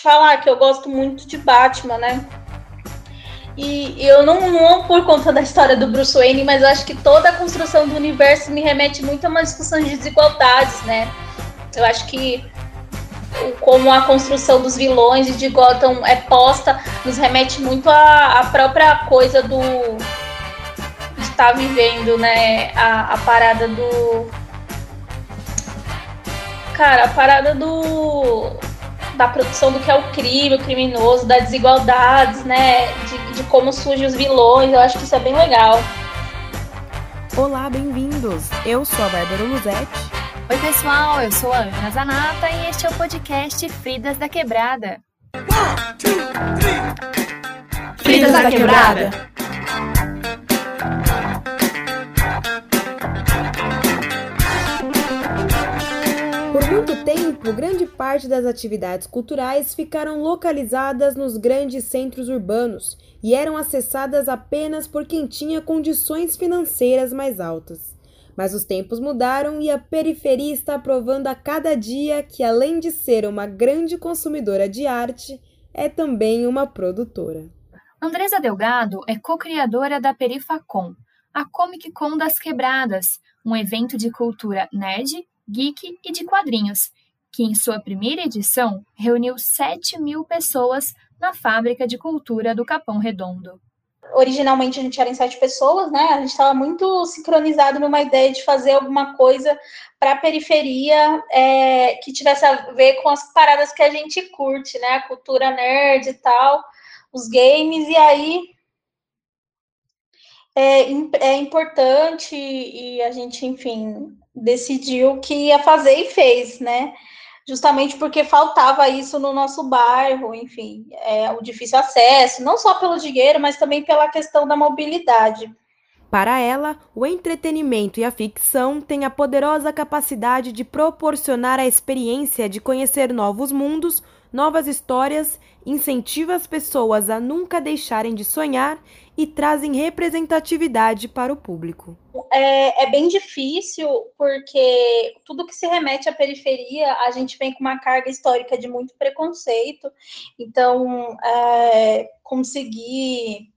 te falar que eu gosto muito de Batman, né? E eu não, não por conta da história do Bruce Wayne, mas acho que toda a construção do universo me remete muito a uma discussão de desigualdades, né? Eu acho que como a construção dos vilões e de Gotham é posta, nos remete muito à, à própria coisa do estar tá vivendo, né? A, a parada do. Cara, a parada do. Da produção do que é o crime, o criminoso, das desigualdades, né? De, de como surgem os vilões. Eu acho que isso é bem legal. Olá, bem-vindos! Eu sou a Bárbara Luzetti. Oi, pessoal, eu sou a Ana Zanata e este é o podcast Fridas da Quebrada. Fridas da Quebrada. Tempo, grande parte das atividades culturais ficaram localizadas nos grandes centros urbanos e eram acessadas apenas por quem tinha condições financeiras mais altas. Mas os tempos mudaram e a periferia está provando a cada dia que, além de ser uma grande consumidora de arte, é também uma produtora. Andresa Delgado é co-criadora da Perifacom, a Comic Con das Quebradas, um evento de cultura nerd, geek e de quadrinhos, que em sua primeira edição reuniu 7 mil pessoas na Fábrica de Cultura do Capão Redondo originalmente a gente era em sete pessoas, né? A gente estava muito sincronizado numa ideia de fazer alguma coisa para a periferia é, que tivesse a ver com as paradas que a gente curte, né? A cultura nerd e tal, os games, e aí é, é importante e a gente, enfim, decidiu que ia fazer e fez, né? Justamente porque faltava isso no nosso bairro, enfim, é, o difícil acesso, não só pelo dinheiro, mas também pela questão da mobilidade. Para ela, o entretenimento e a ficção têm a poderosa capacidade de proporcionar a experiência de conhecer novos mundos, novas histórias, incentiva as pessoas a nunca deixarem de sonhar e trazem representatividade para o público. É, é, bem difícil, porque tudo que se remete à periferia, a gente vem com uma carga histórica de muito preconceito, então é, conseguir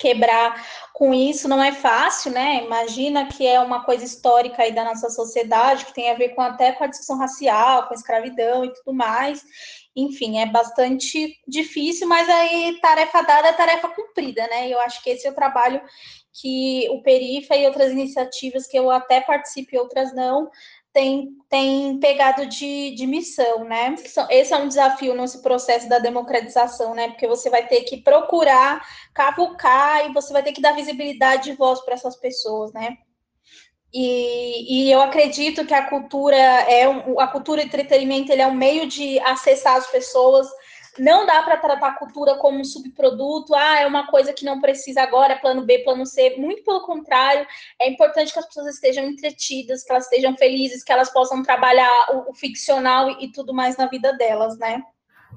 quebrar com isso não é fácil, né? Imagina que é uma coisa histórica aí da nossa sociedade, que tem a ver com até com a discussão racial, com a escravidão e tudo mais enfim, é bastante difícil, mas aí tarefa dada é tarefa cumprida, né? Eu acho que esse é o trabalho que o Perifa e outras iniciativas que eu até participo e outras não, tem, tem pegado de, de missão, né? Esse é um desafio nesse processo da democratização, né? Porque você vai ter que procurar cavucar e você vai ter que dar visibilidade de voz para essas pessoas, né? E, e, eu acredito que a cultura é um, a cultura e entretenimento ele é um meio de acessar as pessoas. Não dá para tratar a cultura como um subproduto, ah, é uma coisa que não precisa agora, é plano B, plano C. Muito pelo contrário, é importante que as pessoas estejam entretidas, que elas estejam felizes, que elas possam trabalhar o, o ficcional e, e tudo mais na vida delas, né?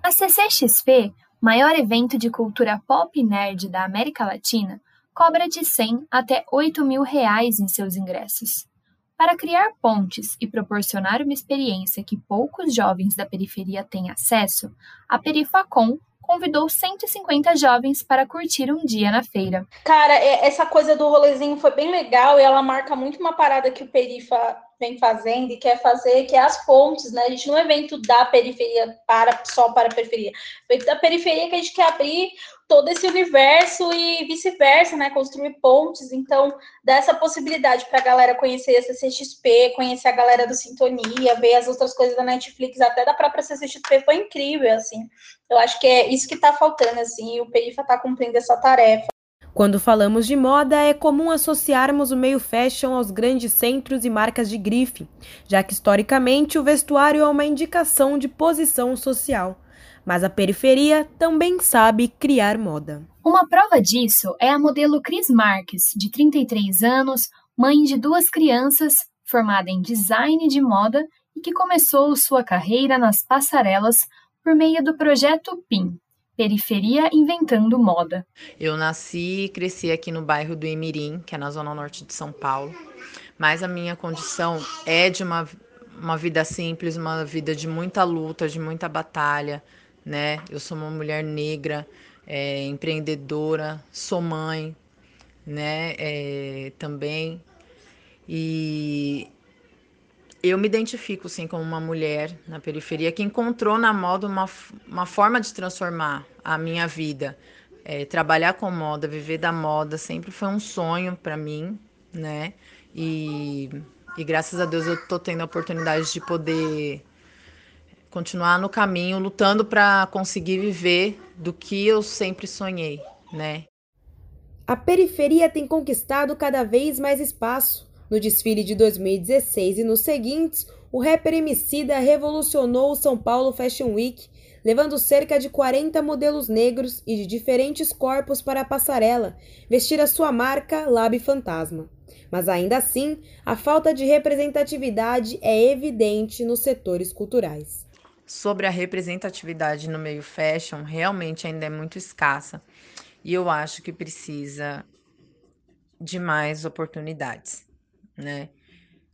A CCXP, maior evento de cultura pop nerd da América Latina, cobra de 100 até 8 mil reais em seus ingressos. Para criar pontes e proporcionar uma experiência que poucos jovens da periferia têm acesso, a Perifacom convidou 150 jovens para curtir um dia na feira. Cara, é, essa coisa do rolezinho foi bem legal e ela marca muito uma parada que o Perifa vem fazendo e quer fazer, que é as pontes, né? A gente não é evento da periferia para só para a periferia. Evento da periferia que a gente quer abrir todo esse universo e vice-versa, né? Construir pontes. Então, dessa possibilidade para a galera conhecer a CCXP, conhecer a galera do Sintonia, ver as outras coisas da Netflix, até da própria CCXP, foi incrível, assim. Eu acho que é isso que está faltando, assim, e o Perifa está cumprindo essa tarefa. Quando falamos de moda, é comum associarmos o meio fashion aos grandes centros e marcas de grife, já que historicamente o vestuário é uma indicação de posição social. Mas a periferia também sabe criar moda. Uma prova disso é a modelo Cris Marques, de 33 anos, mãe de duas crianças, formada em design de moda e que começou sua carreira nas passarelas por meio do projeto PIN, Periferia Inventando Moda. Eu nasci e cresci aqui no bairro do Imirim, que é na zona norte de São Paulo. Mas a minha condição é de uma, uma vida simples, uma vida de muita luta, de muita batalha, né? Eu sou uma mulher negra, é, empreendedora, sou mãe, né? É, também. E eu me identifico, sim, como uma mulher na periferia que encontrou na moda uma, uma forma de transformar a minha vida. É, trabalhar com moda, viver da moda, sempre foi um sonho para mim, né? E, e graças a Deus eu tô tendo a oportunidade de poder continuar no caminho, lutando para conseguir viver do que eu sempre sonhei, né? A periferia tem conquistado cada vez mais espaço. No desfile de 2016 e nos seguintes, o rapper Emicida revolucionou o São Paulo Fashion Week, levando cerca de 40 modelos negros e de diferentes corpos para a passarela, vestir a sua marca Lab Fantasma. Mas ainda assim, a falta de representatividade é evidente nos setores culturais. Sobre a representatividade no meio fashion, realmente ainda é muito escassa. E eu acho que precisa de mais oportunidades, né?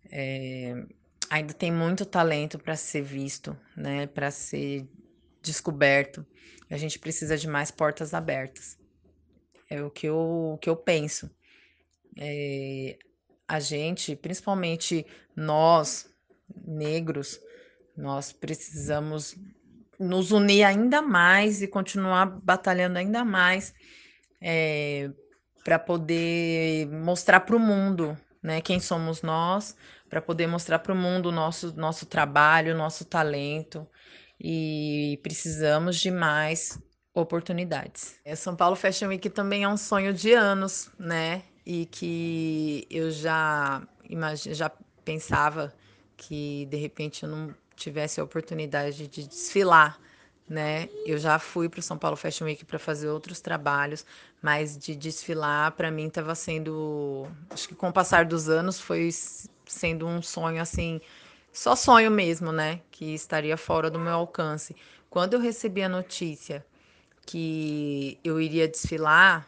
É, ainda tem muito talento para ser visto, né? Para ser descoberto. A gente precisa de mais portas abertas. É o que eu, o que eu penso. É, a gente, principalmente nós, negros, nós precisamos nos unir ainda mais e continuar batalhando ainda mais é, para poder mostrar para o mundo né, quem somos nós, para poder mostrar para o mundo o nosso, nosso trabalho, nosso talento e precisamos de mais oportunidades. É, São Paulo Fashion Week também é um sonho de anos, né? E que eu já imagine, já pensava que de repente eu não tivesse a oportunidade de desfilar, né? Eu já fui para o São Paulo Fashion Week para fazer outros trabalhos, mas de desfilar para mim estava sendo, acho que com o passar dos anos foi sendo um sonho assim só sonho mesmo, né? Que estaria fora do meu alcance. Quando eu recebi a notícia que eu iria desfilar,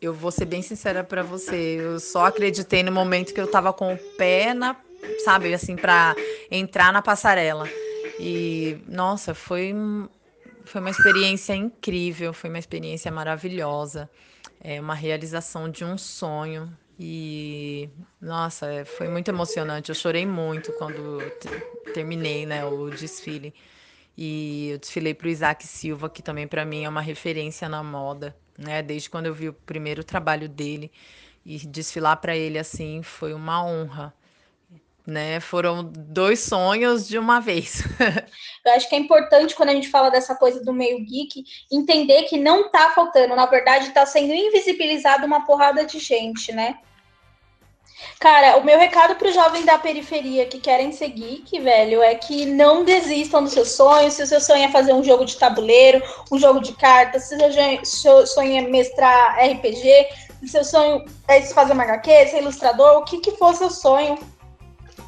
eu vou ser bem sincera para você, eu só acreditei no momento que eu tava com o pé na, sabe, assim, para entrar na passarela. E nossa, foi foi uma experiência incrível, foi uma experiência maravilhosa, é uma realização de um sonho. E nossa, é, foi muito emocionante. Eu chorei muito quando terminei, né, o desfile. E eu desfilei para o Isaac Silva, que também para mim é uma referência na moda, né? Desde quando eu vi o primeiro trabalho dele e desfilar para ele assim foi uma honra. Né? Foram dois sonhos de uma vez. eu acho que é importante quando a gente fala dessa coisa do meio geek, entender que não está faltando, na verdade está sendo invisibilizado uma porrada de gente, né? Cara, o meu recado para os jovens da periferia que querem ser geek, velho, é que não desistam dos seus sonhos. Se o seu sonho é fazer um jogo de tabuleiro, um jogo de cartas, se o seu sonho é mestrar RPG, se o seu sonho é fazer uma HQ, ser ilustrador, o que, que for seu sonho,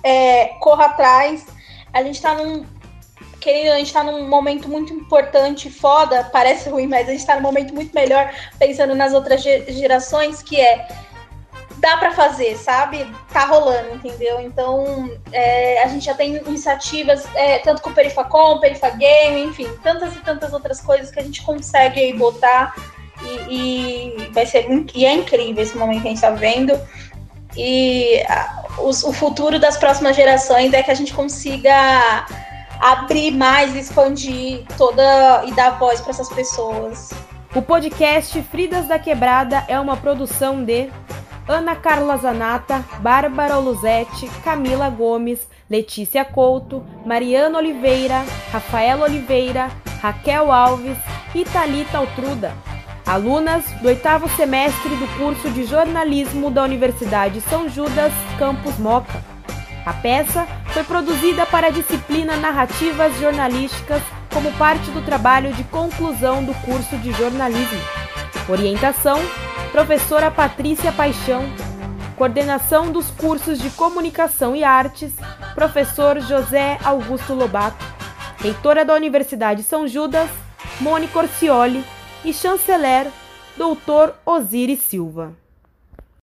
é, corra atrás. A gente está num. Querido, a gente tá num momento muito importante, foda, parece ruim, mas a gente está num momento muito melhor, pensando nas outras gerações, que é dá para fazer, sabe? Tá rolando, entendeu? Então, é, a gente já tem iniciativas, é, tanto com o Perifacom, Perifagame, enfim, tantas e tantas outras coisas que a gente consegue botar e, e vai ser e é incrível esse momento que a gente tá vendo. E a, o, o futuro das próximas gerações é que a gente consiga abrir mais, expandir toda e dar voz para essas pessoas. O podcast Fridas da Quebrada é uma produção de Ana Carla Zanata, Bárbara Luzetti, Camila Gomes, Letícia Couto, Mariana Oliveira, Rafaela Oliveira, Raquel Alves e Thalita Altruda, alunas do oitavo semestre do curso de jornalismo da Universidade São Judas, Campus Moca. A peça foi produzida para a disciplina Narrativas Jornalísticas como parte do trabalho de conclusão do curso de jornalismo. Orientação professora Patrícia Paixão, coordenação dos cursos de Comunicação e Artes, professor José Augusto Lobato, reitora da Universidade São Judas, Mônica Orcioli e chanceler, doutor Osiris Silva.